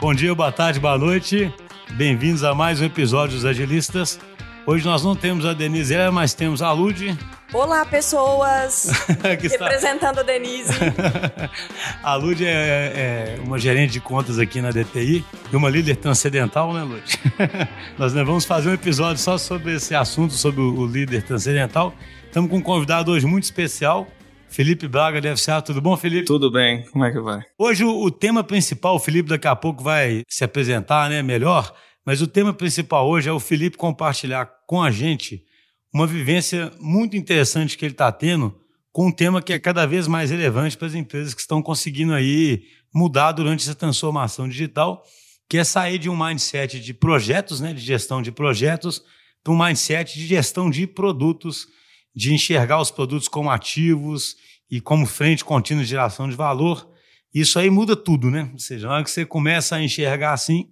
Bom dia, boa tarde, boa noite. Bem-vindos a mais um episódio dos Agilistas. Hoje nós não temos a Denise, mas temos a Lud. Olá, pessoas! Representando a Denise. a Lud é, é, uma gerente de contas aqui na DTI e uma líder transcendental, né, Lud? nós vamos fazer um episódio só sobre esse assunto, sobre o líder transcendental. Estamos com um convidado hoje muito especial, Felipe Braga deve ser. Tudo bom, Felipe? Tudo bem. Como é que vai? Hoje o, o, tema principal, o Felipe daqui a pouco vai se apresentar, né, melhor, mas o tema principal hoje é o Felipe compartilhar com a gente uma vivência muito interessante que ele está tendo com um tema que é cada vez mais relevante para as empresas que estão conseguindo aí mudar durante essa transformação digital, que é sair de um mindset de projetos, né, de gestão de projetos, para um mindset de gestão de produtos de enxergar os produtos como ativos e como frente contínua de geração de valor, isso aí muda tudo, né? Ou seja, na hora que você começa a enxergar assim,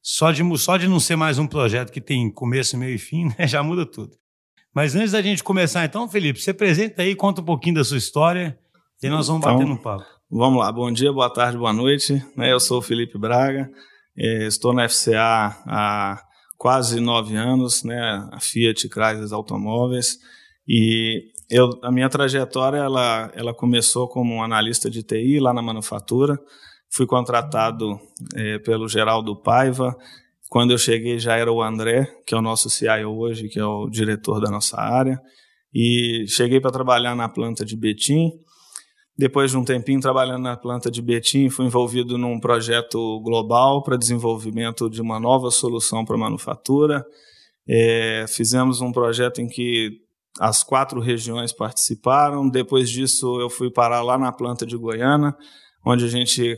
só de, só de não ser mais um projeto que tem começo, meio e fim, né? já muda tudo. Mas antes da gente começar, então, Felipe, você apresenta aí, conta um pouquinho da sua história e nós vamos então, bater no papo. Vamos lá, bom dia, boa tarde, boa noite. Né? Eu sou o Felipe Braga, eh, estou na FCA há quase nove anos, né? a Fiat Chrysler Automóveis. E eu, a minha trajetória ela, ela começou como um analista de TI lá na manufatura. Fui contratado é, pelo Geraldo Paiva. Quando eu cheguei já era o André, que é o nosso CIO hoje, que é o diretor da nossa área. E cheguei para trabalhar na planta de Betim. Depois de um tempinho trabalhando na planta de Betim, fui envolvido num projeto global para desenvolvimento de uma nova solução para manufatura. É, fizemos um projeto em que as quatro regiões participaram. Depois disso, eu fui parar lá na planta de Goiânia, onde a gente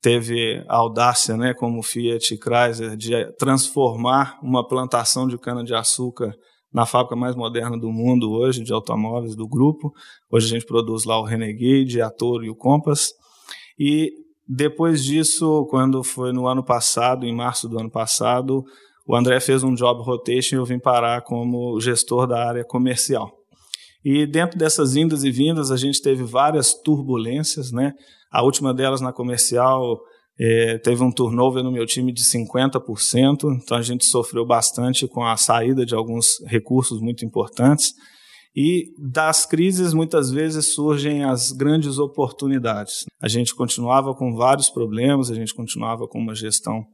teve a audácia, né, como Fiat e Chrysler, de transformar uma plantação de cana-de-açúcar na fábrica mais moderna do mundo hoje, de automóveis do grupo. Hoje a gente produz lá o Renegade, a Toro e o Compass. E depois disso, quando foi no ano passado, em março do ano passado, o André fez um job rotation e eu vim parar como gestor da área comercial. E dentro dessas indas e vindas, a gente teve várias turbulências, né? A última delas na comercial é, teve um turnover no meu time de 50%, então a gente sofreu bastante com a saída de alguns recursos muito importantes. E das crises, muitas vezes, surgem as grandes oportunidades. A gente continuava com vários problemas, a gente continuava com uma gestão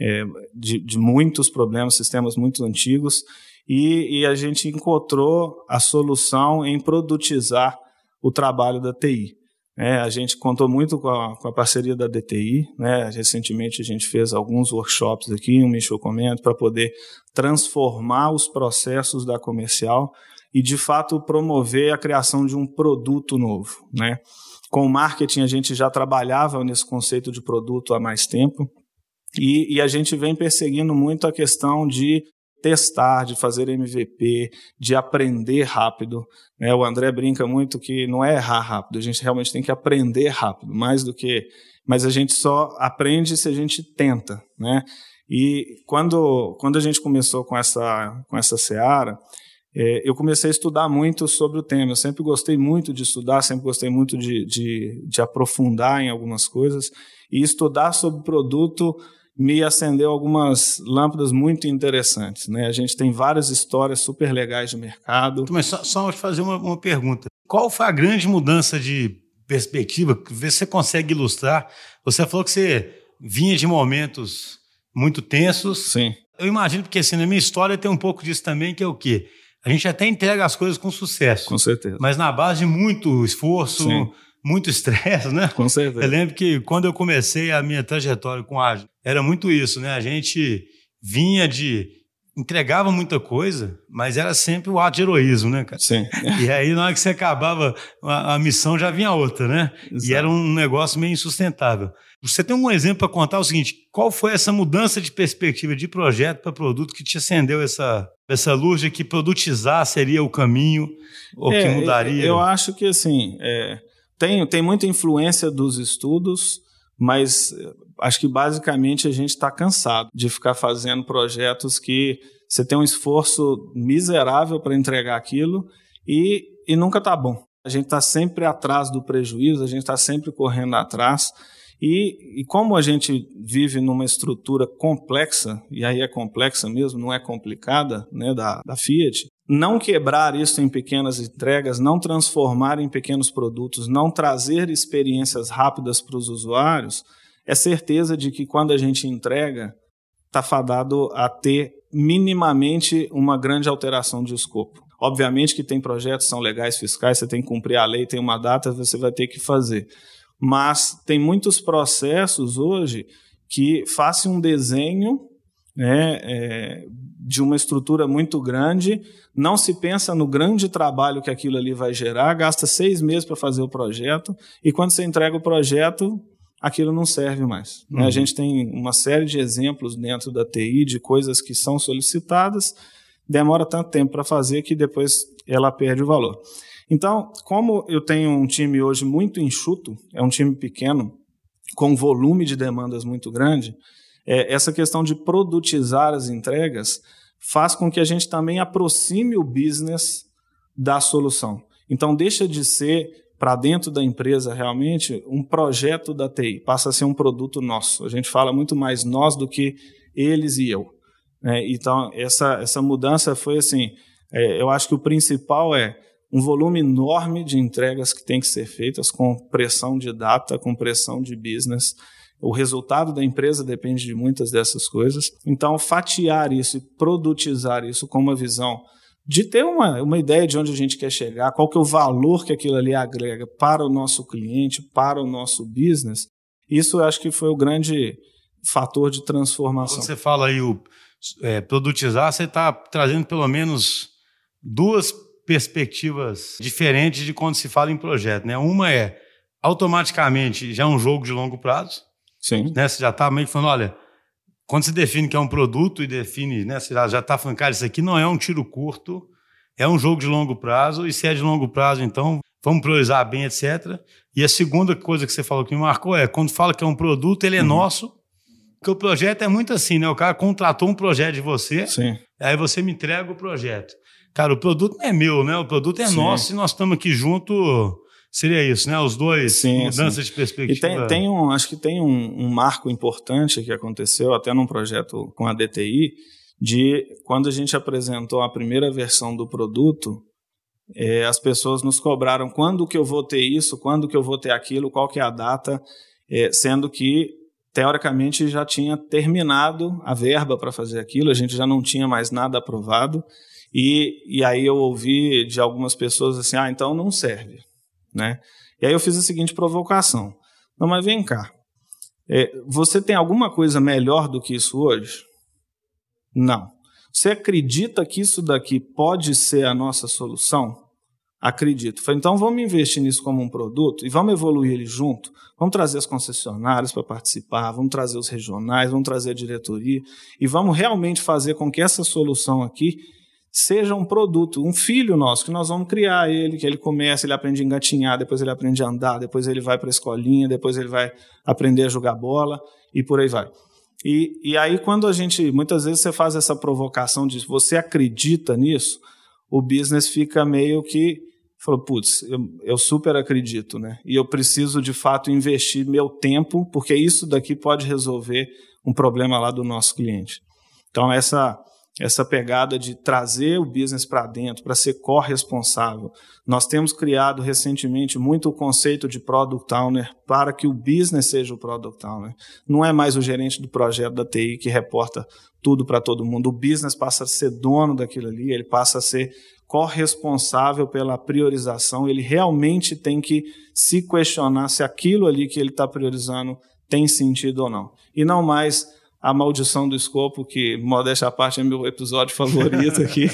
é, de, de, muitos problemas, sistemas muito antigos, e, e, a gente encontrou a solução em produtizar o trabalho da TI. É, a gente contou muito com a, com a, parceria da DTI. Né? Recentemente a gente fez alguns workshops aqui, um Michel Comento, para poder transformar os processos da comercial e, de fato, promover a criação de um produto novo. Né? Com o marketing, a gente já trabalhava nesse conceito de produto há mais tempo. E, e a gente vem perseguindo muito a questão de testar, de fazer MVP, de aprender rápido. Né? O André brinca muito que não é errar rápido, a gente realmente tem que aprender rápido, mais do que. Mas a gente só aprende se a gente tenta. Né? E quando, quando a gente começou com essa, com essa seara, é, eu comecei a estudar muito sobre o tema. Eu sempre gostei muito de estudar, sempre gostei muito de, de, de aprofundar em algumas coisas. E estudar sobre produto me acendeu algumas lâmpadas muito interessantes. Né? A gente tem várias histórias super legais de mercado. Mas só, só fazer uma, uma pergunta. Qual foi a grande mudança de perspectiva que você consegue ilustrar? Você falou que você vinha de momentos muito tensos. Sim. Eu imagino, porque assim, na minha história tem um pouco disso também, que é o quê? A gente até entrega as coisas com sucesso. Com certeza. Mas na base de muito esforço, Sim muito estresse, né? Com certeza. Eu lembro que quando eu comecei a minha trajetória com ágil, era muito isso, né? A gente vinha de entregava muita coisa, mas era sempre o ato de heroísmo, né, cara? Sim. E aí, na hora que você acabava a, a missão, já vinha outra, né? Exato. E era um negócio meio insustentável. Você tem um exemplo para contar o seguinte: qual foi essa mudança de perspectiva de projeto para produto que te acendeu essa, essa luz de que produtizar seria o caminho ou é, que mudaria? Eu acho que, assim, é, tem, tem muita influência dos estudos, mas eh, acho que basicamente a gente está cansado de ficar fazendo projetos que você tem um esforço miserável para entregar aquilo e, e nunca está bom. A gente está sempre atrás do prejuízo, a gente está sempre correndo atrás. E, e, como a gente vive numa estrutura complexa, e aí é complexa mesmo, não é complicada, né, da, da Fiat, não quebrar isso em pequenas entregas, não transformar em pequenos produtos, não trazer experiências rápidas para os usuários, é certeza de que quando a gente entrega, está fadado a ter minimamente uma grande alteração de escopo. Obviamente que tem projetos, são legais fiscais, você tem que cumprir a lei, tem uma data, você vai ter que fazer. Mas tem muitos processos hoje que façam um desenho né, é, de uma estrutura muito grande, não se pensa no grande trabalho que aquilo ali vai gerar, gasta seis meses para fazer o projeto, e quando você entrega o projeto, aquilo não serve mais. Uhum. Né? A uhum. gente tem uma série de exemplos dentro da TI de coisas que são solicitadas, demora tanto tempo para fazer que depois ela perde o valor. Então, como eu tenho um time hoje muito enxuto, é um time pequeno, com volume de demandas muito grande, é, essa questão de produtizar as entregas faz com que a gente também aproxime o business da solução. Então, deixa de ser para dentro da empresa realmente um projeto da TI, passa a ser um produto nosso. A gente fala muito mais nós do que eles e eu. Né? Então, essa, essa mudança foi assim: é, eu acho que o principal é um volume enorme de entregas que tem que ser feitas com pressão de data, com pressão de business. O resultado da empresa depende de muitas dessas coisas. Então, fatiar isso e produtizar isso com uma visão de ter uma, uma ideia de onde a gente quer chegar, qual que é o valor que aquilo ali agrega para o nosso cliente, para o nosso business, isso eu acho que foi o grande fator de transformação. Quando você fala aí o é, produtizar, você está trazendo pelo menos duas perspectivas diferentes de quando se fala em projeto. Né? Uma é automaticamente já é um jogo de longo prazo. Sim. Né? Você já está meio que falando, olha, quando se define que é um produto e define, né, você já está falando, cara, isso aqui não é um tiro curto, é um jogo de longo prazo, e se é de longo prazo, então vamos priorizar bem, etc. E a segunda coisa que você falou que me marcou é, quando fala que é um produto, ele é uhum. nosso, porque o projeto é muito assim, né? O cara contratou um projeto de você, Sim. aí você me entrega o projeto. Cara, o produto não é meu, né? O produto é Sim. nosso e nós estamos aqui junto. Seria isso, né? Os dois, sim, mudança sim. de perspectiva. E tem, tem, um, acho que tem um, um, marco importante que aconteceu até num projeto com a DTI, de quando a gente apresentou a primeira versão do produto, é, as pessoas nos cobraram quando que eu vou ter isso, quando que eu vou ter aquilo, qual que é a data, é, sendo que teoricamente já tinha terminado a verba para fazer aquilo, a gente já não tinha mais nada aprovado. E, e aí eu ouvi de algumas pessoas assim, ah, então não serve, né? E aí eu fiz a seguinte provocação. Não, mas vem cá. É, você tem alguma coisa melhor do que isso hoje? Não. Você acredita que isso daqui pode ser a nossa solução? Acredito. Falei, então vamos investir nisso como um produto e vamos evoluir ele junto. Vamos trazer as concessionárias para participar, vamos trazer os regionais, vamos trazer a diretoria e vamos realmente fazer com que essa solução aqui seja um produto, um filho nosso, que nós vamos criar ele, que ele começa, ele aprende a engatinhar, depois ele aprende a andar, depois ele vai para a escolinha, depois ele vai aprender a jogar bola e por aí vai. E, e aí, quando a gente, muitas vezes você faz essa provocação de você acredita nisso, o business fica meio que, falou, putz, eu, eu super acredito, né? E eu preciso de fato investir meu tempo, porque isso daqui pode resolver um problema lá do nosso cliente. Então, essa essa pegada de trazer o business para dentro, para ser corresponsável. Nós temos criado recentemente muito o conceito de product owner para que o business seja o product owner. Não é mais o gerente do projeto da TI que reporta tudo para todo mundo. O business passa a ser dono daquilo ali, ele passa a ser corresponsável pela priorização, ele realmente tem que se questionar se aquilo ali que ele está priorizando tem sentido ou não. E não mais a Maldição do Escopo, que, modéstia à parte, é meu episódio favorito aqui.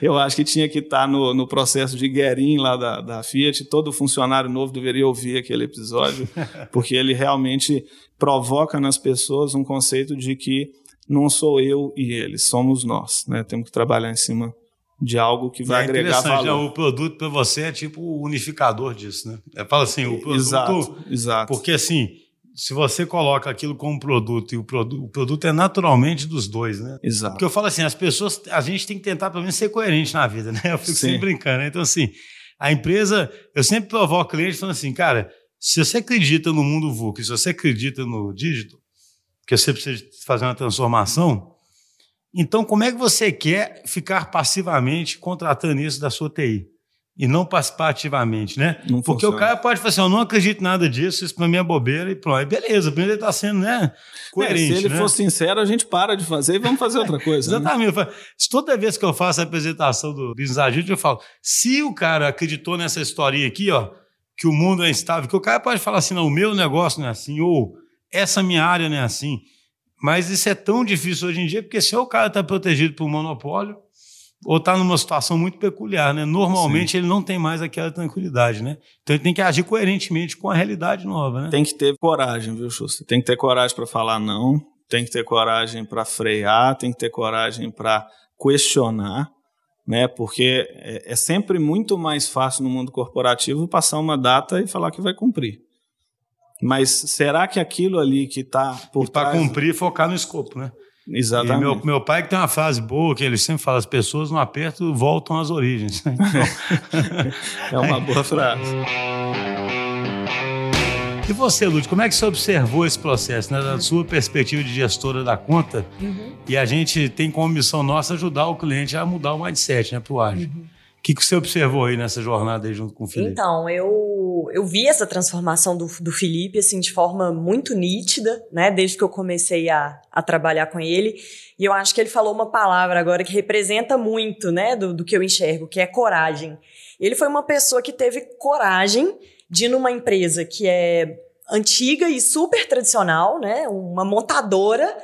Eu acho que tinha que estar no, no processo de Guerin lá da, da Fiat. Todo funcionário novo deveria ouvir aquele episódio, porque ele realmente provoca nas pessoas um conceito de que não sou eu e eles, somos nós. Né? Temos que trabalhar em cima de algo que vai é agregar valor. Né? O produto para você é tipo o unificador disso, né? Fala assim, o produto... Exato, exato. Porque assim se você coloca aquilo como produto e o, produ o produto é naturalmente dos dois, né? Exato. Porque eu falo assim, as pessoas, a gente tem que tentar pelo menos ser coerente na vida, né? Eu fico Sim. sempre brincando, né? Então, assim, a empresa, eu sempre provoco o cliente falando assim, cara, se você acredita no mundo VUCA, se você acredita no dígito, que você precisa fazer uma transformação, então como é que você quer ficar passivamente contratando isso da sua TI? E não participar ativamente, né? Não Porque funciona. o cara pode falar assim, eu não acredito nada disso, isso para mim é bobeira e pronto. Aí beleza, primeiro ele está sendo, né, coerente, é, se ele né? for sincero, a gente para de fazer e vamos fazer outra coisa. Né? Exatamente. Né? Toda vez que eu faço a apresentação do Business eu falo, se o cara acreditou nessa historinha aqui, ó, que o mundo é instável, que o cara pode falar assim, não, o meu negócio não é assim, ou essa minha área não é assim, mas isso é tão difícil hoje em dia, porque se o cara está protegido por um monopólio, ou está numa situação muito peculiar, né? Normalmente Sim. ele não tem mais aquela tranquilidade, né? Então ele tem que agir coerentemente com a realidade nova, né? Tem que ter coragem, viu, Schuster? Tem que ter coragem para falar não, tem que ter coragem para frear, tem que ter coragem para questionar, né? Porque é, é sempre muito mais fácil no mundo corporativo passar uma data e falar que vai cumprir. Mas será que aquilo ali que está por Para cumprir, focar no escopo, né? Exatamente. E meu, meu pai que tem uma frase boa que ele sempre fala: as pessoas no aperto voltam às origens. Então, é uma boa frase. E você, Lúcio, como é que você observou esse processo, né, da sua perspectiva de gestora da conta? Uhum. E a gente tem como missão nossa ajudar o cliente a mudar o mindset né, para o ágil. Uhum. Que, que você observou aí nessa jornada aí junto com o Felipe? Então, eu, eu vi essa transformação do, do Felipe, assim, de forma muito nítida, né? Desde que eu comecei a, a trabalhar com ele. E eu acho que ele falou uma palavra agora que representa muito, né? Do, do que eu enxergo, que é coragem. Ele foi uma pessoa que teve coragem de ir numa empresa que é antiga e super tradicional, né? Uma montadora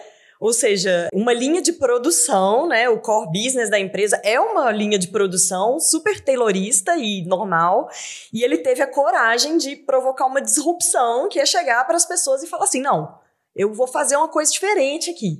ou seja, uma linha de produção, né? O core business da empresa é uma linha de produção super taylorista e normal. E ele teve a coragem de provocar uma disrupção que é chegar para as pessoas e falar assim: não, eu vou fazer uma coisa diferente aqui.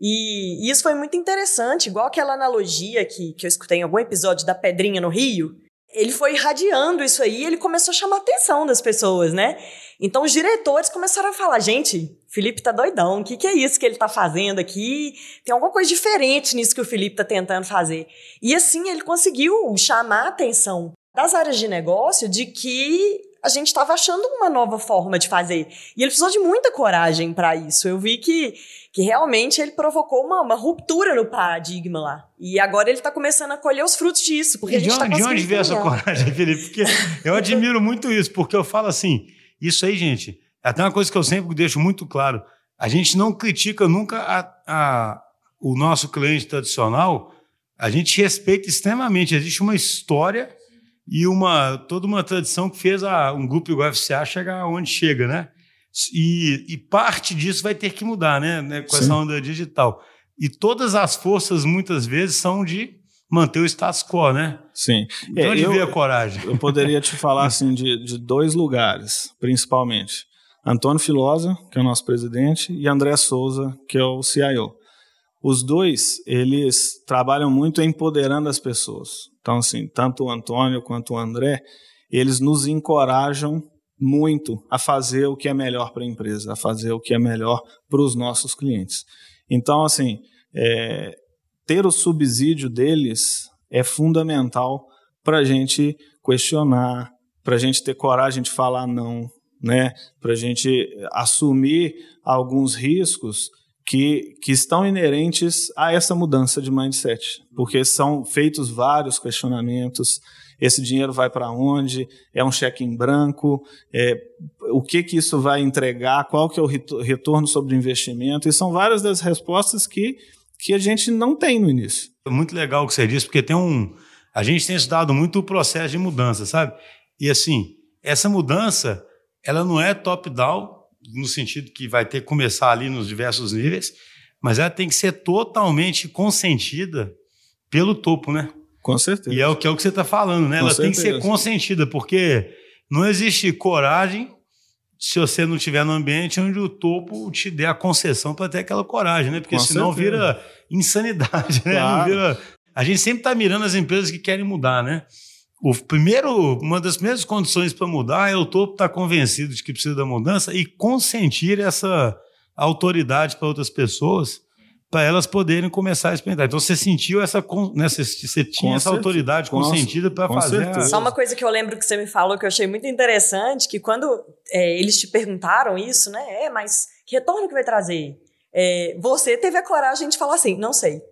E, isso foi muito interessante, igual aquela analogia que, que eu escutei em algum episódio da Pedrinha no Rio. Ele foi irradiando isso aí, ele começou a chamar a atenção das pessoas, né? Então os diretores começaram a falar: gente, Felipe tá doidão, o que, que é isso que ele tá fazendo aqui? Tem alguma coisa diferente nisso que o Felipe tá tentando fazer. E assim ele conseguiu chamar a atenção das áreas de negócio de que a gente estava achando uma nova forma de fazer. E ele precisou de muita coragem para isso. Eu vi que, que realmente ele provocou uma, uma ruptura no paradigma lá. E agora ele está começando a colher os frutos disso. Porque e a gente de onde, tá de onde veio essa coragem, Felipe? Porque eu admiro muito isso, porque eu falo assim isso aí, gente, até uma coisa que eu sempre deixo muito claro. A gente não critica nunca a, a, o nosso cliente tradicional, a gente respeita extremamente. Existe uma história e uma toda uma tradição que fez a, um grupo igual a FCA chegar onde chega, né? E, e, parte disso vai ter que mudar, né? né com Sim. essa onda digital. E todas as forças, muitas vezes, são de manter o status quo, né? Sim. De é, onde eu, veio a coragem? Eu poderia te falar assim de, de dois lugares, principalmente. Antônio Filosa, que é o nosso presidente, e André Souza, que é o CIO. Os dois, eles trabalham muito empoderando as pessoas. Então, assim, tanto o Antônio quanto o André, eles nos encorajam muito a fazer o que é melhor para a empresa, a fazer o que é melhor para os nossos clientes. Então, assim, é, ter o subsídio deles é fundamental para a gente questionar, para a gente ter coragem de falar não, né? para a gente assumir alguns riscos que, que estão inerentes a essa mudança de mindset, porque são feitos vários questionamentos. Esse dinheiro vai para onde? É um cheque em branco? É, o que que isso vai entregar? Qual que é o retorno sobre o investimento? E são várias das respostas que que a gente não tem no início. É muito legal o que você disse, porque tem um. A gente tem estudado muito o processo de mudança, sabe? E assim, essa mudança, ela não é top-down, no sentido que vai ter que começar ali nos diversos níveis, mas ela tem que ser totalmente consentida pelo topo, né? Com certeza. E é o que, é o que você está falando, né? Com ela certeza. tem que ser consentida, porque não existe coragem se você não estiver no ambiente onde o topo te der a concessão para ter aquela coragem, né? Porque Com senão certeza. vira insanidade, né? Claro. Vira... A gente sempre está mirando as empresas que querem mudar, né? O primeiro, uma das primeiras condições para mudar é o topo estar tá convencido de que precisa da mudança e consentir essa autoridade para outras pessoas para elas poderem começar a experimentar. Então você sentiu essa, né, você, você tinha com essa certeza. autoridade consentida para fazer. A... Só uma coisa que eu lembro que você me falou que eu achei muito interessante, que quando é, eles te perguntaram isso, né? É, mas que retorno que vai trazer? É, você teve a coragem de falar assim, não sei.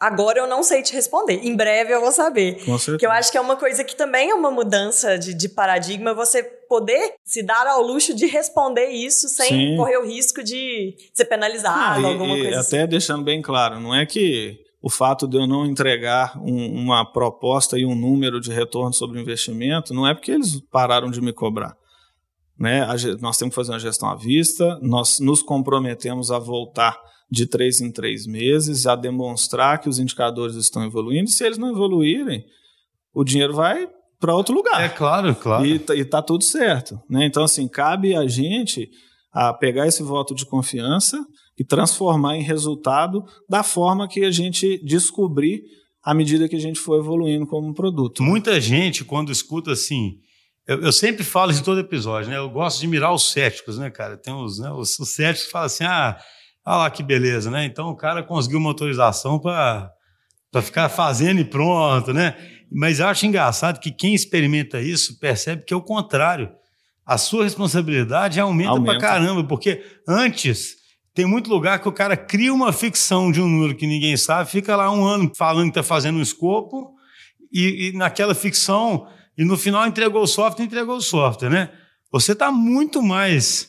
Agora eu não sei te responder. Em breve eu vou saber. Com certeza. Que eu acho que é uma coisa que também é uma mudança de, de paradigma, você poder se dar ao luxo de responder isso sem Sim. correr o risco de ser penalizado, ah, alguma e, coisa até assim. deixando bem claro, não é que o fato de eu não entregar um, uma proposta e um número de retorno sobre o investimento, não é porque eles pararam de me cobrar. Né? Nós temos que fazer uma gestão à vista, nós nos comprometemos a voltar de três em três meses, a demonstrar que os indicadores estão evoluindo. E se eles não evoluírem, o dinheiro vai para outro lugar. É claro, claro. E, tá, está tudo certo. Né? Então, assim, cabe a gente a pegar esse voto de confiança e transformar em resultado da forma que a gente descobrir à medida que a gente for evoluindo como produto. Muita gente, quando escuta assim, eu, eu, sempre falo isso em todo episódio, né? Eu gosto de mirar os céticos, né, cara? Tem os, né, os, os céticos que falam assim, ah, Olha lá que beleza, né? Então o cara conseguiu uma autorização para ficar fazendo e pronto, né? Mas eu acho engraçado que quem experimenta isso percebe que é o contrário. A sua responsabilidade aumenta, aumenta. pra caramba, porque antes tem muito lugar que o cara cria uma ficção de um número que ninguém sabe, fica lá um ano falando que está fazendo um escopo, e, e, naquela ficção, e no final entregou o software, entregou o software, né? Você está muito mais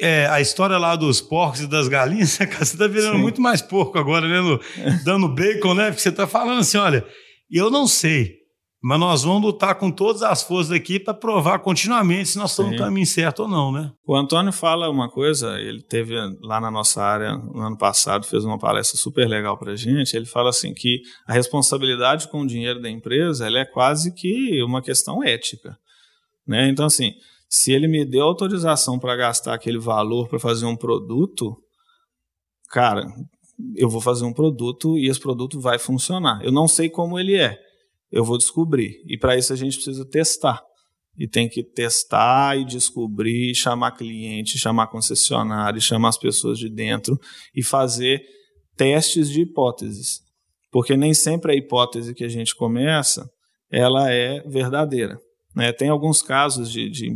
é, a história lá dos porcos e das galinhas, você está virando Sim. muito mais porco agora, né? No, dando bacon, né? Porque você está falando assim: olha, eu não sei, mas nós vamos lutar com todas as forças aqui para provar continuamente se nós estamos no caminho certo ou não, né? O Antônio fala uma coisa, ele teve lá na nossa área no ano passado, fez uma palestra super legal para a gente. Ele fala assim que a responsabilidade com o dinheiro da empresa ela é quase que uma questão ética. Né? Então, assim, se ele me deu autorização para gastar aquele valor para fazer um produto, cara, eu vou fazer um produto e esse produto vai funcionar. Eu não sei como ele é, eu vou descobrir. E para isso a gente precisa testar. E tem que testar e descobrir, chamar cliente, chamar concessionário, chamar as pessoas de dentro e fazer testes de hipóteses. Porque nem sempre a hipótese que a gente começa, ela é verdadeira. Né? Tem alguns casos de, de,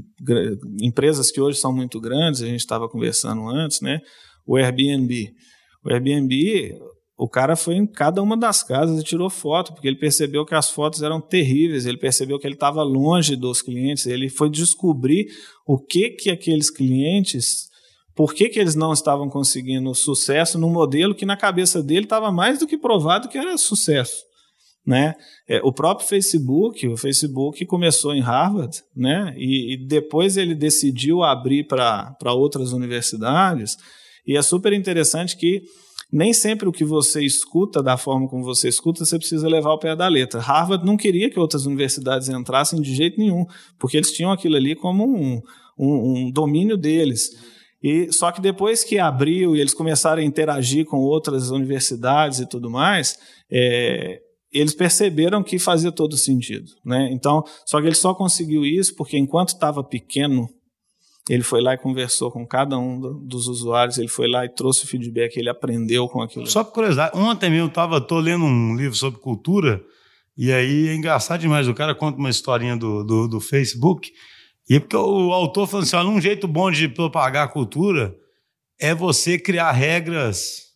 empresas que hoje são muito grandes, a gente estava conversando antes, né? o Airbnb. O Airbnb, o cara foi em cada uma das casas e tirou foto, porque ele percebeu que as fotos eram terríveis, ele percebeu que ele estava longe dos clientes, ele foi descobrir o que que aqueles clientes, por que, que eles não estavam conseguindo sucesso no modelo que na cabeça dele estava mais do que provado que era sucesso. Né? É, o próprio Facebook, o Facebook começou em Harvard, né? e, e depois ele decidiu abrir para outras universidades, e é super interessante que nem sempre o que você escuta, da forma como você escuta, você precisa levar ao pé da letra. Harvard não queria que outras universidades entrassem de jeito nenhum, porque eles tinham aquilo ali como um, um, um domínio deles. E só que depois que abriu e eles começaram a interagir com outras universidades e tudo mais, é, eles perceberam que fazia todo sentido, né? Então, só que ele só conseguiu isso porque enquanto estava pequeno, ele foi lá e conversou com cada um dos usuários, ele foi lá e trouxe o feedback, ele aprendeu com aquilo. Só por curiosidade, ontem mesmo eu tava, tô lendo um livro sobre cultura, e aí é engraçado demais, o cara conta uma historinha do, do, do Facebook, e é porque o autor falou assim, um jeito bom de propagar a cultura é você criar regras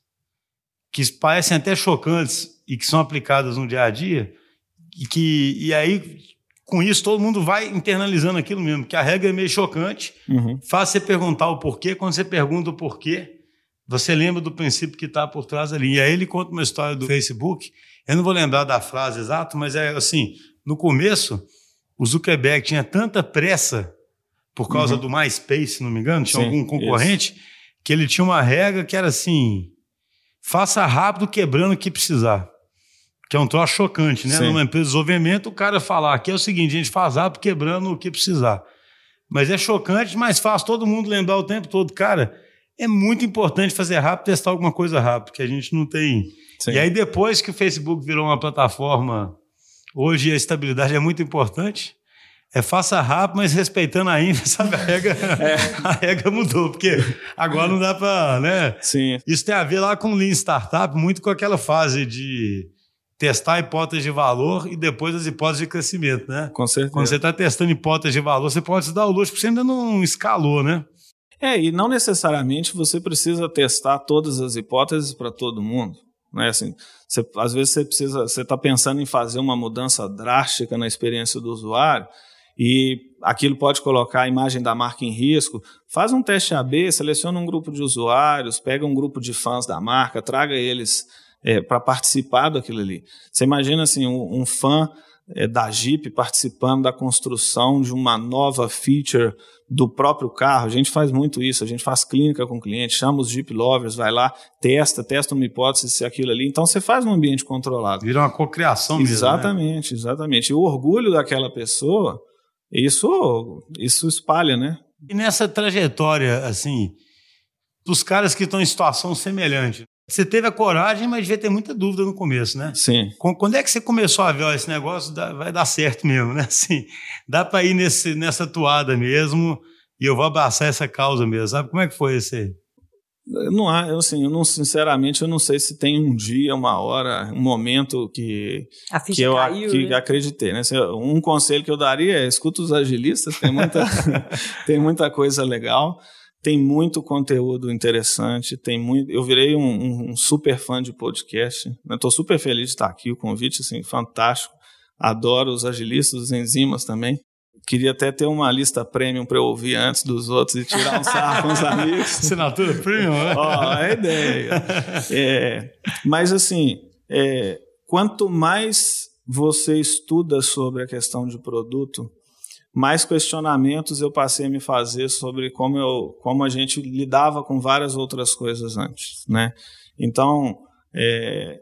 que parecem até chocantes, e que são aplicadas no dia a dia, e que e aí com isso todo mundo vai internalizando aquilo mesmo, que a regra é meio chocante, uhum. faz você perguntar o porquê, quando você pergunta o porquê, você lembra do princípio que está por trás ali. E aí ele conta uma história do Facebook, eu não vou lembrar da frase exata, mas é assim, no começo, o Zuckerberg tinha tanta pressa por causa uhum. do MySpace, se não me engano, tinha Sim, algum concorrente, isso. que ele tinha uma regra que era assim, faça rápido quebrando o que precisar que é um troço chocante, né? Sim. Numa empresa de desenvolvimento, o cara falar que é o seguinte, a gente faz rápido quebrando o que precisar. Mas é chocante, mas faz todo mundo lembrar o tempo todo. Cara, é muito importante fazer rápido, testar alguma coisa rápido, que a gente não tem. Sim. E aí, depois que o Facebook virou uma plataforma, hoje a estabilidade é muito importante. é faça rápido, mas respeitando ainda, sabe? A regra, é. a regra mudou, porque agora não dá para, né? Sim. Isso tem a ver lá com Lean Startup, muito com aquela fase de testar hipóteses de valor e depois as hipóteses de crescimento, né? Com certeza. Quando você está testando hipóteses de valor, você pode se dar o luxo, porque você ainda não escalou, né? É, e não necessariamente você precisa testar todas as hipóteses para todo mundo. Né? Assim, você, às vezes você precisa, você está pensando em fazer uma mudança drástica na experiência do usuário e aquilo pode colocar a imagem da marca em risco. Faz um teste AB, seleciona um grupo de usuários, pega um grupo de fãs da marca, traga eles é, para participar daquilo ali. Você imagina assim, um, um fã é, da Jeep participando da construção de uma nova feature do próprio carro. A gente faz muito isso, a gente faz clínica com o cliente, chama os Jeep Lovers, vai lá, testa, testa uma hipótese se aquilo ali. Então você faz um ambiente controlado. Vira uma cocriação mesmo. Né? Exatamente, né? exatamente. E o orgulho daquela pessoa, isso, isso espalha, né? E nessa trajetória, assim, dos caras que estão em situação semelhante, você teve a coragem, mas devia ter muita dúvida no começo, né? Sim. Quando é que você começou a ver, ó, esse negócio vai dar certo mesmo, né? Assim, dá para ir nesse, nessa toada mesmo e eu vou abraçar essa causa mesmo, sabe? Como é que foi esse? Não há, eu, assim, eu não, sinceramente, eu não sei se tem um dia, uma hora, um momento que, que eu caiu, que né? acreditei. Né? Um conselho que eu daria é escuta os agilistas, tem muita, tem muita coisa legal. Tem muito conteúdo interessante, tem muito. Eu virei um, um, um super fã de podcast. Estou né? super feliz de estar aqui, o convite assim fantástico. Adoro os agilistas, os enzimas também. Queria até ter uma lista premium para eu ouvir antes dos outros e tirar um sarro com os amigos. Assinatura premium, né? Ó, a ideia. É, mas assim, é, quanto mais você estuda sobre a questão de produto, mais questionamentos eu passei a me fazer sobre como, eu, como a gente lidava com várias outras coisas antes, né? Então, é,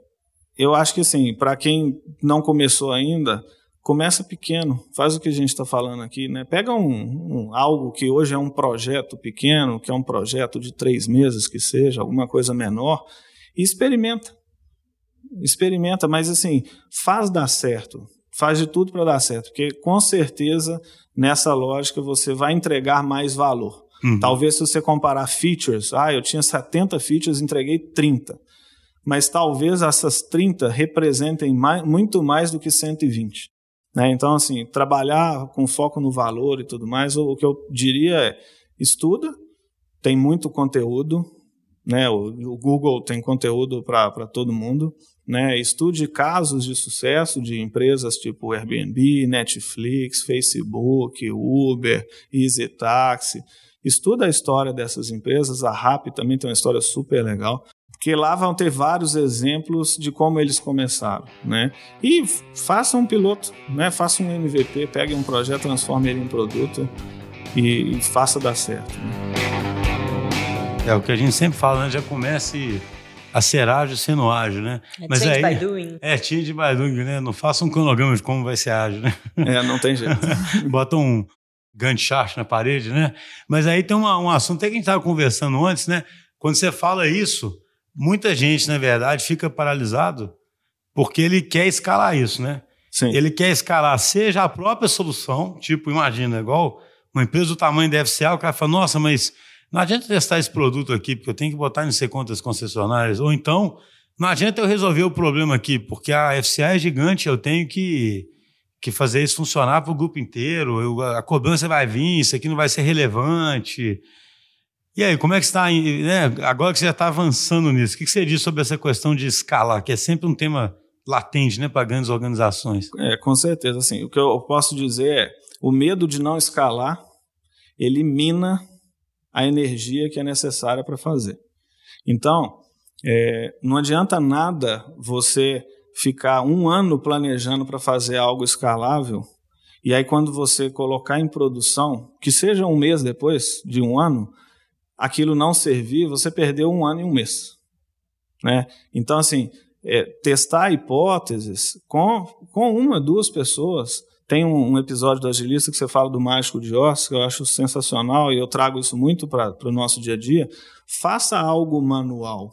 eu acho que assim, para quem não começou ainda, começa pequeno, faz o que a gente está falando aqui, né? Pega um, um, algo que hoje é um projeto pequeno, que é um projeto de três meses que seja, alguma coisa menor, e experimenta. Experimenta, mas assim, faz dar certo faz de tudo para dar certo, porque com certeza nessa lógica você vai entregar mais valor. Uhum. Talvez se você comparar features, ah, eu tinha 70 features, entreguei 30. Mas talvez essas 30 representem mais, muito mais do que 120. Né? Então, assim, trabalhar com foco no valor e tudo mais, o, o que eu diria é estuda, tem muito conteúdo, né? o, o Google tem conteúdo para todo mundo, né? Estude casos de sucesso de empresas tipo Airbnb, Netflix, Facebook, Uber, EasyTaxi. Estuda a história dessas empresas. A RAP também tem uma história super legal. Porque lá vão ter vários exemplos de como eles começaram, né? E faça um piloto, né? Faça um MVP, pegue um projeto, transforme ele em produto e, e faça dar certo. Né? É o que a gente sempre fala, né? Já comece a ser ágil sendo ágil, né? É Mas change aí, by doing. É, change by doing, né? Não faça um cronograma de como vai ser ágil, né? É, não tem jeito. Bota um Gantt chart na parede, né? Mas aí tem uma, um assunto até que a gente estava conversando antes, né? Quando você fala isso, muita gente, na verdade, fica paralisado porque ele quer escalar isso, né? Sim. Ele quer escalar, seja a própria solução, tipo, imagina, igual uma empresa do tamanho da FCA, o cara fala, nossa, mas não adianta testar esse produto aqui, porque eu tenho que botar em sei quantas concessionárias. Ou então, não adianta eu resolver o problema aqui, porque a FCA é gigante, eu tenho que, que fazer isso funcionar para o grupo inteiro, eu, a cobrança vai vir, isso aqui não vai ser relevante. E aí, como é que está, né, agora que você já está avançando nisso, o que você diz sobre essa questão de escala, que é sempre um tema latente né, para grandes organizações? É, com certeza. Assim, o que eu posso dizer é, o medo de não escalar elimina a energia que é necessária para fazer. Então, é, não adianta nada você ficar um ano planejando para fazer algo escalável e aí quando você colocar em produção, que seja um mês depois de um ano, aquilo não servir, você perdeu um ano e um mês. Né? Então, assim, é, testar hipóteses com, com uma, duas pessoas tem um, um, episódio do Agilista que você fala do Mágico de Oz, que eu acho sensacional e eu trago isso muito para o nosso dia a dia. Faça algo manual.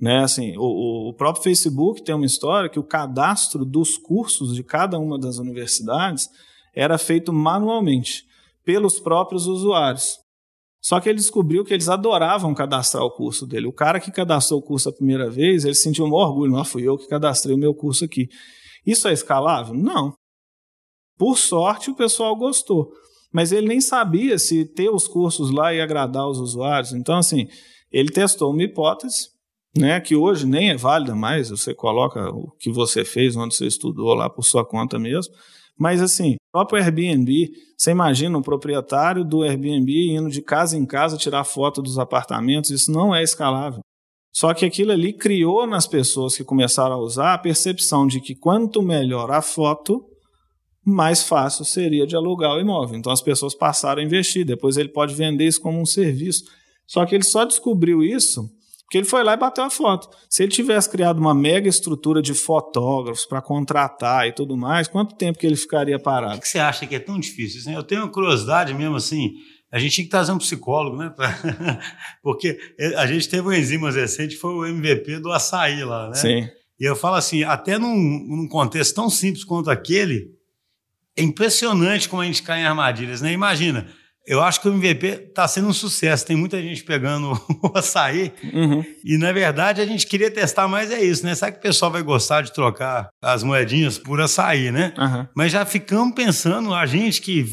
Né? Assim, o, o, próprio Facebook tem uma história que o cadastro dos cursos de cada uma das universidades era feito manualmente pelos próprios usuários. Só que ele descobriu que eles adoravam cadastrar o curso dele. O cara que cadastrou o curso a primeira vez, ele sentiu um orgulho. Não, fui eu que cadastrei o meu curso aqui. Isso é escalável? Não. Por sorte, o pessoal gostou. Mas ele nem sabia se ter os cursos lá ia agradar os usuários. Então, assim, ele testou uma hipótese, né, que hoje nem é válida mais. Você coloca o que você fez, onde você estudou lá por sua conta mesmo. Mas assim, o próprio Airbnb, você imagina um proprietário do Airbnb indo de casa em casa tirar foto dos apartamentos, isso não é escalável. Só que aquilo ali criou nas pessoas que começaram a usar a percepção de que quanto melhor a foto, mais fácil seria de alugar o imóvel. Então as pessoas passaram a investir, depois ele pode vender isso como um serviço. Só que ele só descobriu isso porque ele foi lá e bateu a foto. Se ele tivesse criado uma mega estrutura de fotógrafos para contratar e tudo mais, quanto tempo que ele ficaria parado? Por que você acha que é tão difícil? Assim, eu tenho uma curiosidade mesmo assim. A gente tinha que trazer um psicólogo, né? Porque a gente teve um enzimas recente, foi o MVP do açaí lá, né? Sim. E eu falo assim, até num, num contexto tão simples quanto aquele, é impressionante como a gente cai em armadilhas, né? Imagina, eu acho que o MVP está sendo um sucesso. Tem muita gente pegando o açaí. Uhum. E, na verdade, a gente queria testar mais é isso, né? Sabe que o pessoal vai gostar de trocar as moedinhas por açaí, né? Uhum. Mas já ficamos pensando, a gente que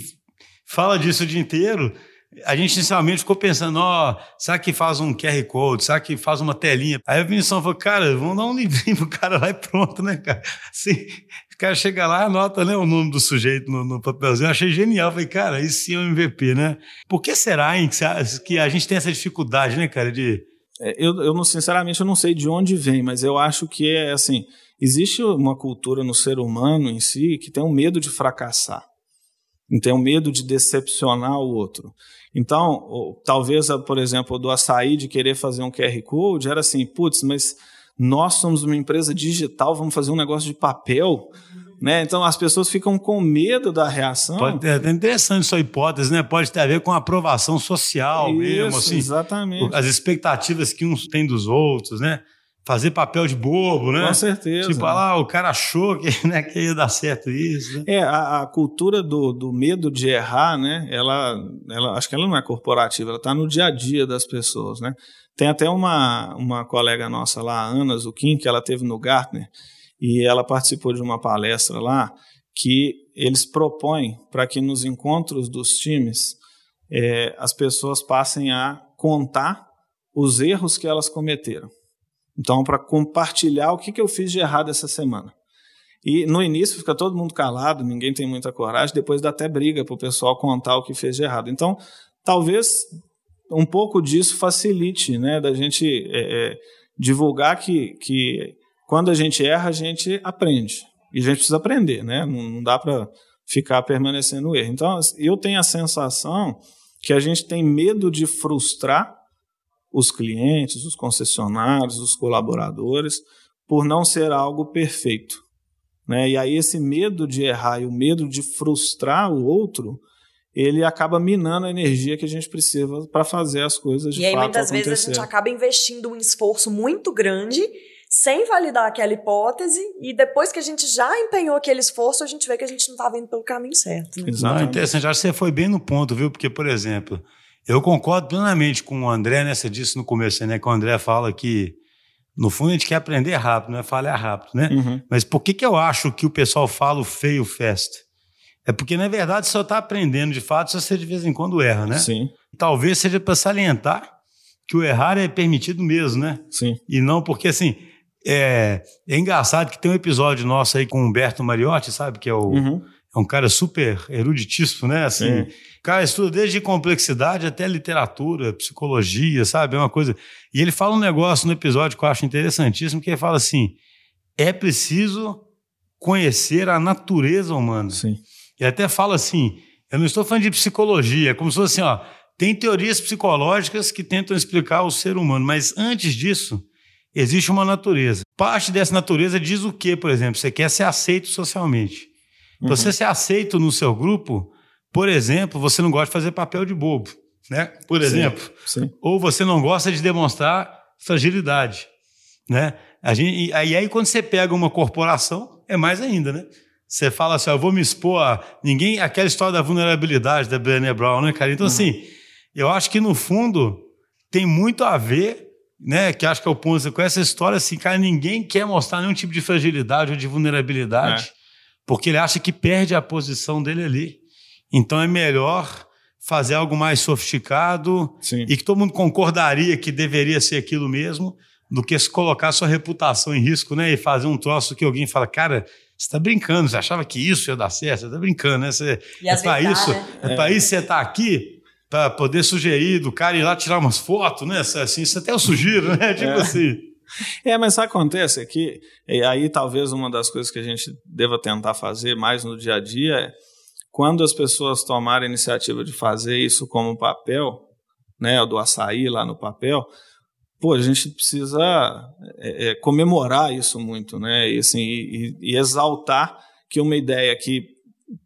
fala disso o dia inteiro, a gente inicialmente ficou pensando, ó, oh, será que faz um QR Code? Será que faz uma telinha? Aí a Vinição falou, cara, vamos dar um livrinho pro cara lá e pronto, né, cara? Assim, cara chega lá, anota né, o nome do sujeito no, no papelzinho. Eu achei genial. Falei, cara, isso sim é um MVP, né? Por que será, hein, que a gente tem essa dificuldade, né, cara, de. É, eu, eu sinceramente, eu não sei de onde vem, mas eu acho que é assim: existe uma cultura no ser humano em si que tem um medo de fracassar, tem um medo de decepcionar o outro. Então, talvez, por exemplo, do açaí de querer fazer um QR Code era assim, putz, mas nós somos uma empresa digital, vamos fazer um negócio de papel. Né? Então as pessoas ficam com medo da reação. Pode ter, é interessante sua hipótese, né? Pode ter a ver com a aprovação social Isso, mesmo, assim. Exatamente. As expectativas que uns têm dos outros, né? Fazer papel de bobo, né? Com certeza. Tipo, lá, o cara achou que, né, que ia dar certo isso. Né? É, a, a, cultura do, do medo de errar, né? Ela, ela, acho que ela não é corporativa, ela está no dia a dia das pessoas, né? Tem até uma, uma colega nossa lá, Ana Zucchini, que ela teve no Gartner, e ela participou de uma palestra lá que eles propõem para que nos encontros dos times é, as pessoas passem a contar os erros que elas cometeram. Então, para compartilhar o que, que eu fiz de errado essa semana. E no início fica todo mundo calado, ninguém tem muita coragem, depois dá até briga para o pessoal contar o que fez de errado. Então, talvez um pouco disso facilite, né, da gente é, é, divulgar que, que quando a gente erra, a gente aprende. E a gente precisa aprender, né? Não, não dá para ficar permanecendo no erro. Então, eu tenho a sensação que a gente tem medo de frustrar os clientes, os concessionários, os colaboradores, por não ser algo perfeito. Né? E aí esse medo de errar e o medo de frustrar o outro ele acaba minando a energia que a gente precisa para fazer as coisas de e aí, fato muitas vezes a gente acaba investindo um esforço muito grande sem validar aquela hipótese e depois que a gente já empenhou aquele esforço, a gente vê que a gente não estava indo pelo caminho certo. Né? Não, é interessante. Acho que você foi bem no ponto, viu? Porque, por exemplo, eu concordo plenamente com o André, né? Você disse no começo, né? Que o André fala que, no fundo, a gente quer aprender rápido, não é falhar rápido, né? Uhum. Mas por que, que eu acho que o pessoal fala o feio fast? É porque, na verdade, só está aprendendo de fato se você de vez em quando erra, né? Sim. Talvez seja para salientar que o errar é permitido mesmo, né? Sim. E não porque, assim, é, é engraçado que tem um episódio nosso aí com o Humberto Mariotti, sabe? Que é, o, uhum. é um cara super eruditíssimo, né? Assim, Sim. cara estuda desde complexidade até literatura, psicologia, sabe? É uma coisa. E ele fala um negócio no episódio que eu acho interessantíssimo, que ele fala assim: é preciso conhecer a natureza humana. Sim. E até fala assim: eu não estou falando de psicologia, é como se fosse assim, ó, tem teorias psicológicas que tentam explicar o ser humano, mas antes disso, existe uma natureza. Parte dessa natureza diz o quê, por exemplo? Você quer ser aceito socialmente. Uhum. Você ser aceito no seu grupo, por exemplo, você não gosta de fazer papel de bobo, né? Por exemplo. Sim, sim. Ou você não gosta de demonstrar fragilidade, né? A gente, e aí, quando você pega uma corporação, é mais ainda, né? Você fala assim, eu vou me expor a ninguém, aquela história da vulnerabilidade da Brené Brown, né, cara? Então, uhum. assim, eu acho que no fundo tem muito a ver, né, que acho que é o ponto com essa história, assim, cara, ninguém quer mostrar nenhum tipo de fragilidade ou de vulnerabilidade, é. porque ele acha que perde a posição dele ali. Então é melhor fazer algo mais sofisticado Sim. e que todo mundo concordaria que deveria ser aquilo mesmo, do que se colocar sua reputação em risco, né, e fazer um troço que alguém fala, cara, você está brincando, você achava que isso ia dar certo, você está brincando, né? Você, é para isso, né? é para isso você está aqui para poder sugerir do cara ir lá tirar umas fotos, né? Assim, isso até eu sugiro, né? Tipo é. assim. É, mas sabe o que acontece? É que aí talvez uma das coisas que a gente deva tentar fazer mais no dia a dia é quando as pessoas tomarem a iniciativa de fazer isso como papel, né, do açaí lá no papel, pô, a gente precisa é, é, comemorar isso muito, né? E, assim, e, e, exaltar que uma ideia que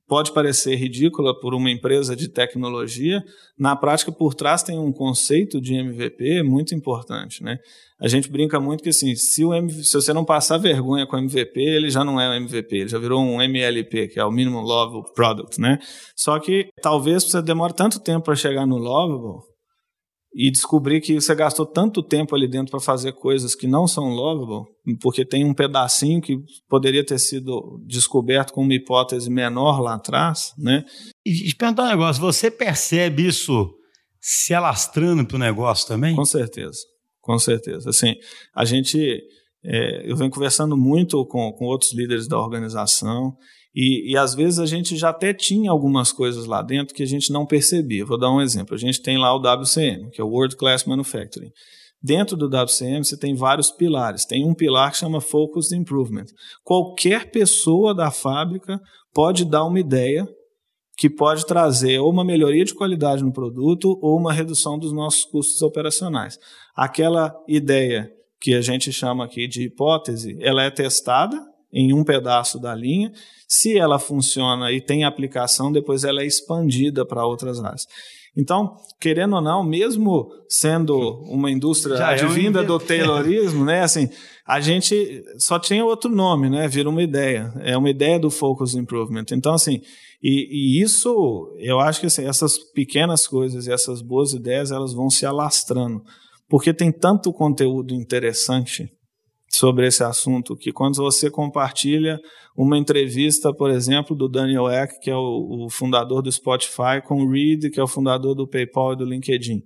pode parecer ridícula por uma empresa de tecnologia, na prática por trás tem um conceito de MVP muito importante, né? A gente brinca muito que assim, se, o MVP, se você não passar vergonha com o MVP, ele já não é um MVP, ele já virou um MLP, que é o Minimum Lovable Product, né? Só que talvez você demore tanto tempo para chegar no Lovable e descobrir que você gastou tanto tempo ali dentro para fazer coisas que não são lovable, porque tem um pedacinho que poderia ter sido descoberto com uma hipótese menor lá atrás, né? E te perguntar um negócio, você percebe isso se alastrando para o negócio também? Com certeza, com certeza. Assim, a gente, é, eu venho conversando muito com, com outros líderes da organização e, e, às vezes a gente já até tinha algumas coisas lá dentro que a gente não percebia. Vou dar um exemplo. A gente tem lá o WCM, que é o World Class Manufacturing. Dentro do WCM você tem vários pilares. Tem um pilar que chama Focus Improvement. Qualquer pessoa da fábrica pode dar uma ideia que pode trazer ou uma melhoria de qualidade no produto ou uma redução dos nossos custos operacionais. Aquela ideia que a gente chama aqui de hipótese, ela é testada em um pedaço da linha. Se ela funciona e tem aplicação, depois ela é expandida para outras áreas. Então, querendo ou não, mesmo sendo uma indústria Já advinda é um do Taylorismo, né, assim, a gente só tinha outro nome, né, vira uma ideia. É uma ideia do Focus Improvement. Então, assim, e, e isso, eu acho que assim, essas pequenas coisas e essas boas ideias, elas vão se alastrando. Porque tem tanto conteúdo interessante sobre esse assunto, que quando você compartilha uma entrevista, por exemplo, do Daniel Eck, que é o, o, fundador do Spotify, com o Reed, que é o fundador do PayPal e do LinkedIn,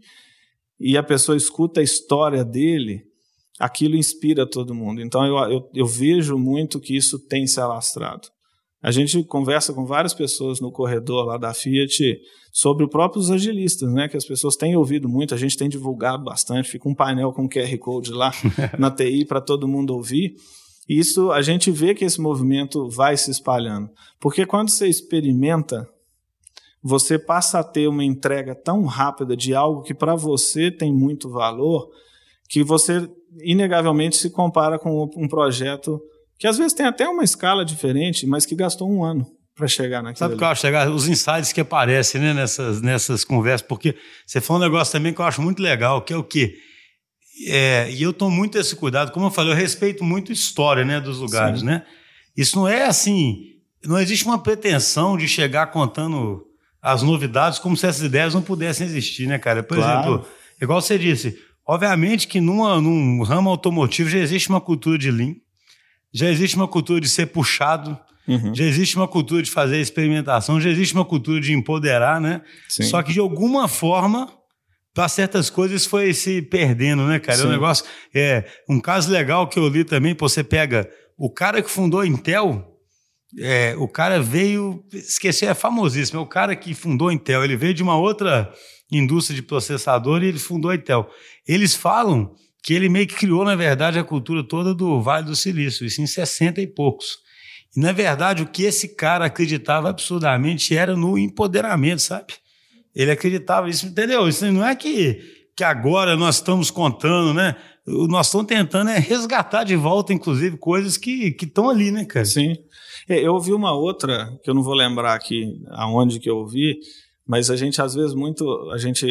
e a pessoa escuta a história dele, aquilo inspira todo mundo. Então eu, eu, eu vejo muito que isso tem se alastrado. A gente conversa com várias pessoas no corredor lá da Fiat sobre os próprios agilistas, né? Que as pessoas têm ouvido muito, a gente tem divulgado bastante, fica um painel com QR Code lá na TI para todo mundo ouvir. E isso a gente vê que esse movimento vai se espalhando. Porque quando você experimenta, você passa a ter uma entrega tão rápida de algo que para você tem muito valor, que você inegavelmente se compara com um projeto que às vezes tem até uma escala diferente, mas que gastou um ano para chegar naquilo. Sabe o que eu acho chegar? Os insights que aparecem né, nessas, nessas conversas, porque você falou um negócio também que eu acho muito legal, que é o quê? É, e eu tomo muito esse cuidado, como eu falei, eu respeito muito a história né, dos lugares, Sim. né? Isso não é assim, não existe uma pretensão de chegar contando as novidades como se essas ideias não pudessem existir, né, cara? Por claro. exemplo, igual você disse, obviamente que numa, num ramo automotivo já existe uma cultura de lean, já existe uma cultura de ser puxado, uhum. já existe uma cultura de fazer experimentação, já existe uma cultura de empoderar, né? Sim. Só que de alguma forma, para certas coisas foi se perdendo, né, cara? É um negócio. É, um caso legal que eu li também, você pega o cara que fundou a Intel. É, o cara veio, esqueci, é famosíssimo, é o cara que fundou a Intel. Ele veio de uma outra indústria de processador e ele fundou a Intel. Eles falam que ele meio que criou, na verdade, a cultura toda do Vale do Silício, isso em 60 e poucos. E, na verdade, o que esse cara acreditava absurdamente era no empoderamento, sabe? Ele acreditava isso, entendeu? Isso não é que, que agora nós estamos contando, né? Nós estamos tentando é resgatar de volta, inclusive, coisas que estão ali, né, cara? Sim. É, eu ouvi uma outra, que eu não vou lembrar aqui aonde que eu ouvi, mas a gente às vezes muito a gente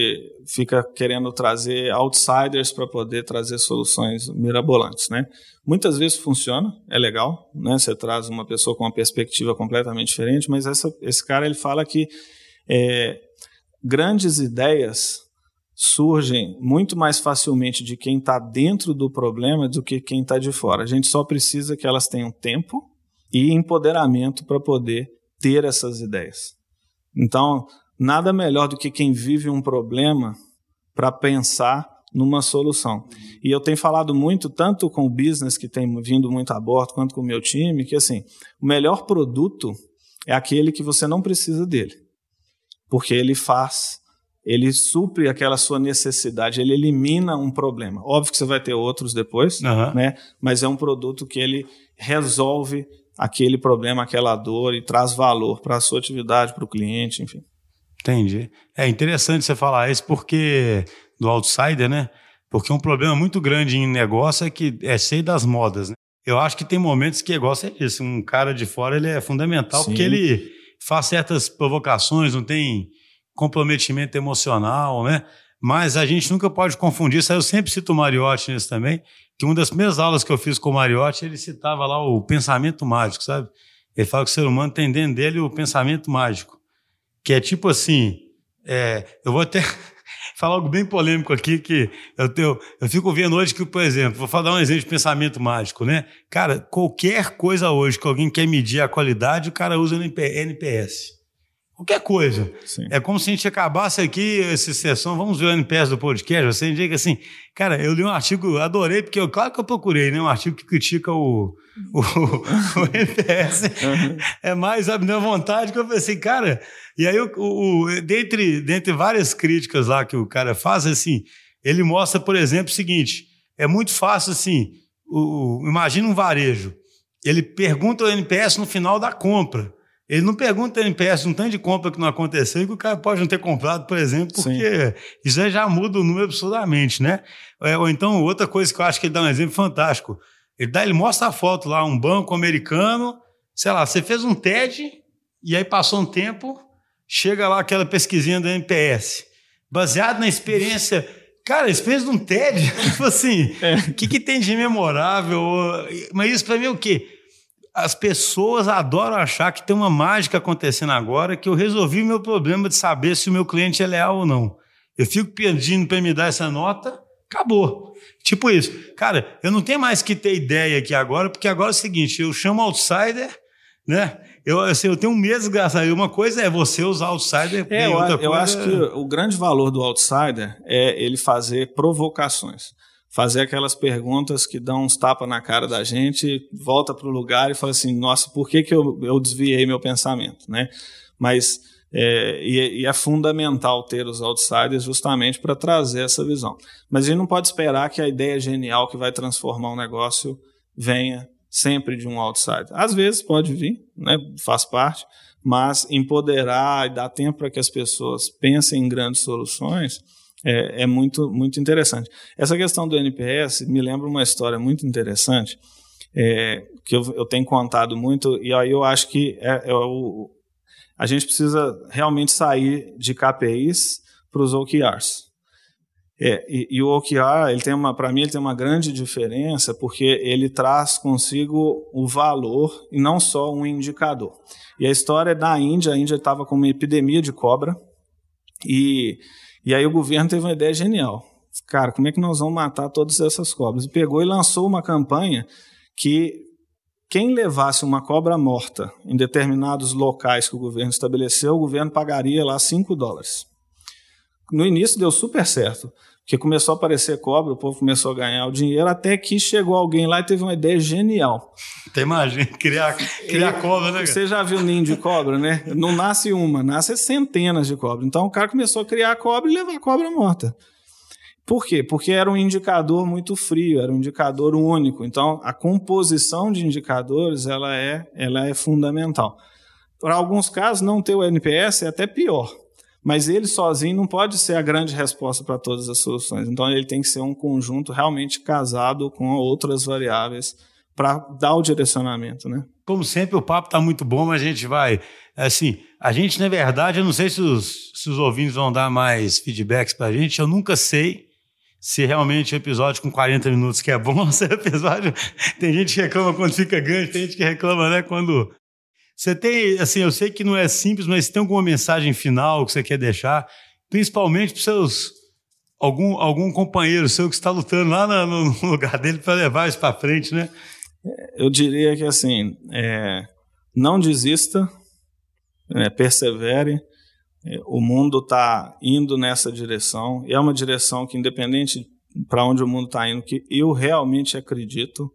fica querendo trazer outsiders para poder trazer soluções mirabolantes, né? Muitas vezes funciona, é legal, né? Você traz uma pessoa com uma perspectiva completamente diferente, mas essa, esse cara ele fala que é, grandes ideias surgem muito mais facilmente de quem está dentro do problema do que quem está de fora. A gente só precisa que elas tenham tempo e empoderamento para poder ter essas ideias. Então, nada melhor do que quem vive um problema para pensar numa solução. E eu tenho falado muito, tanto com o business que tem vindo muito a bordo, quanto com o meu time, que assim, o melhor produto é aquele que você não precisa dele. Porque ele faz ele supre aquela sua necessidade, ele elimina um problema. Óbvio que você vai ter outros depois, uhum. né? mas é um produto que ele resolve aquele problema, aquela dor e traz valor para a sua atividade, para o cliente, enfim. Entendi. É interessante você falar isso porque do outsider, né? Porque um problema muito grande em negócio é que é cheio das modas, né? Eu acho que tem momentos que negócio é isso. Um cara de fora ele é fundamental Sim. porque ele faz certas provocações, não tem comprometimento emocional, né? Mas a gente nunca pode confundir isso. Eu sempre cito o Mariotti nisso também, que uma das primeiras aulas que eu fiz com o Mariotti, ele citava lá o pensamento mágico, sabe? Ele fala que o ser humano tem dentro dele o pensamento mágico, que é tipo assim, é, eu vou até falar algo bem polêmico aqui, que eu, tenho, eu fico vendo hoje que, por exemplo, vou dar um exemplo de pensamento mágico, né? Cara, qualquer coisa hoje que alguém quer medir a qualidade, o cara usa NPS. Qualquer coisa. Sim. É como se a gente acabasse aqui essa sessão, vamos ver o NPS do podcast, você indica assim, cara, eu li um artigo, adorei, porque eu, claro que eu procurei, né? Um artigo que critica o, o, o NPS. Uhum. É mais a minha vontade que eu falei assim, cara, e aí o, o, dentre, dentre várias críticas lá que o cara faz, assim, ele mostra, por exemplo, o seguinte: é muito fácil assim, o, imagina um varejo. Ele pergunta o NPS no final da compra. Ele não pergunta NPS um tanto de compra que não aconteceu e que o cara pode não ter comprado, por exemplo, porque Sim. isso aí já muda o número absurdamente, né? É, ou então, outra coisa que eu acho que ele dá um exemplo fantástico. Ele, dá, ele mostra a foto lá, um banco americano, sei lá, você fez um TED e aí passou um tempo, chega lá aquela pesquisinha do NPS. Baseado na experiência. Cara, experiência de um TED, tipo assim, o é. que, que tem de memorável? Mas isso para mim é o quê? As pessoas adoram achar que tem uma mágica acontecendo agora que eu resolvi o meu problema de saber se o meu cliente é leal ou não. Eu fico pedindo para me dar essa nota, acabou. Tipo isso. Cara, eu não tenho mais que ter ideia aqui agora, porque agora é o seguinte, eu chamo outsider, né? Eu, assim, eu tenho um medo desgraçado. Uma coisa é você usar outsider. É, eu, eu acho que o grande valor do outsider é ele fazer provocações fazer aquelas perguntas que dão uns tapas na cara da gente, volta para o lugar e fala assim, nossa, por que, que eu, eu desviei meu pensamento, né? Mas é, e, e, é fundamental ter os outsiders justamente para trazer essa visão. Mas a gente não pode esperar que a ideia genial que vai transformar um negócio venha sempre de um outsider. Às vezes pode vir, né, faz parte, mas empoderar e dar tempo para que as pessoas pensem em grandes soluções é, é, muito, muito interessante. Essa questão do NPS me lembra uma história muito interessante é, que eu, eu, tenho contado muito, e aí eu acho que é, é o, a gente precisa realmente sair de KPIs para os OKRs. É, e, e, o OKR, ele tem uma, para mim, ele tem uma grande diferença porque ele traz consigo o valor e não só um indicador. E a história é da Índia, a Índia estava com uma epidemia de cobra e e aí o governo teve uma ideia genial. Cara, como é que nós vamos matar todas essas cobras? E pegou e lançou uma campanha que quem levasse uma cobra morta em determinados locais que o governo estabeleceu, o governo pagaria lá 5 dólares. No início deu super certo, porque começou a aparecer cobra, o povo começou a ganhar o dinheiro, até que chegou alguém lá e teve uma ideia genial. Até imagina, criar, criar cobra, né? Você já viu ninho de cobra, né? Não nasce uma, nasce centenas de cobras. Então o cara começou a criar cobra e levar a cobra morta. Por quê? Porque era um indicador muito frio, era um indicador único. Então a composição de indicadores ela é, ela é fundamental. Para alguns casos, não ter o NPS é até pior, mas ele sozinho não pode ser a grande resposta para todas as soluções. Então ele tem que ser um conjunto realmente casado com outras variáveis para dar o direcionamento, né? Como sempre, o papo está muito bom, mas a gente vai. Assim, a gente, na verdade, eu não sei se os, se os ouvintes vão dar mais feedbacks para a gente, eu nunca sei se realmente o episódio com 40 minutos que é bom, se o episódio. Tem gente que reclama quando fica grande, tem gente que reclama, né, quando. Você tem, assim, eu sei que não é simples, mas tem alguma mensagem final que você quer deixar, principalmente para seus algum, algum companheiro seu que está lutando lá no, no lugar dele para levar isso para frente, né? Eu diria que assim, é, não desista, é, persevere. É, o mundo está indo nessa direção e é uma direção que, independente para onde o mundo está indo, que eu realmente acredito.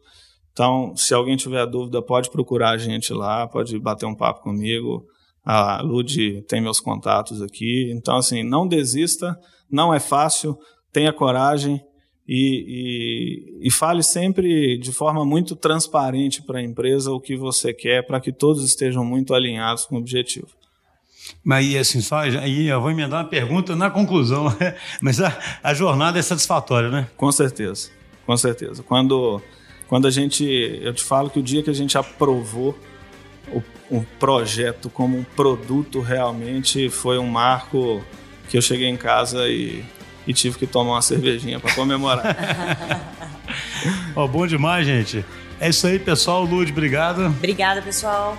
Então, se alguém tiver dúvida, pode procurar a gente lá, pode bater um papo comigo. A Lud tem meus contatos aqui. Então, assim, não desista, não é fácil, tenha coragem e, e, e fale sempre de forma muito transparente para a empresa o que você quer, para que todos estejam muito alinhados com o objetivo. Mas assim, só aí eu vou emendar uma pergunta na conclusão, mas a, a jornada é satisfatória, né? Com certeza, com certeza. Quando, quando a gente, eu te falo que o dia que a gente aprovou o, o projeto como um produto realmente foi um marco que eu cheguei em casa e, e tive que tomar uma cervejinha para comemorar. oh, bom demais, gente. É isso aí, pessoal. Lud, obrigado. Obrigada, pessoal.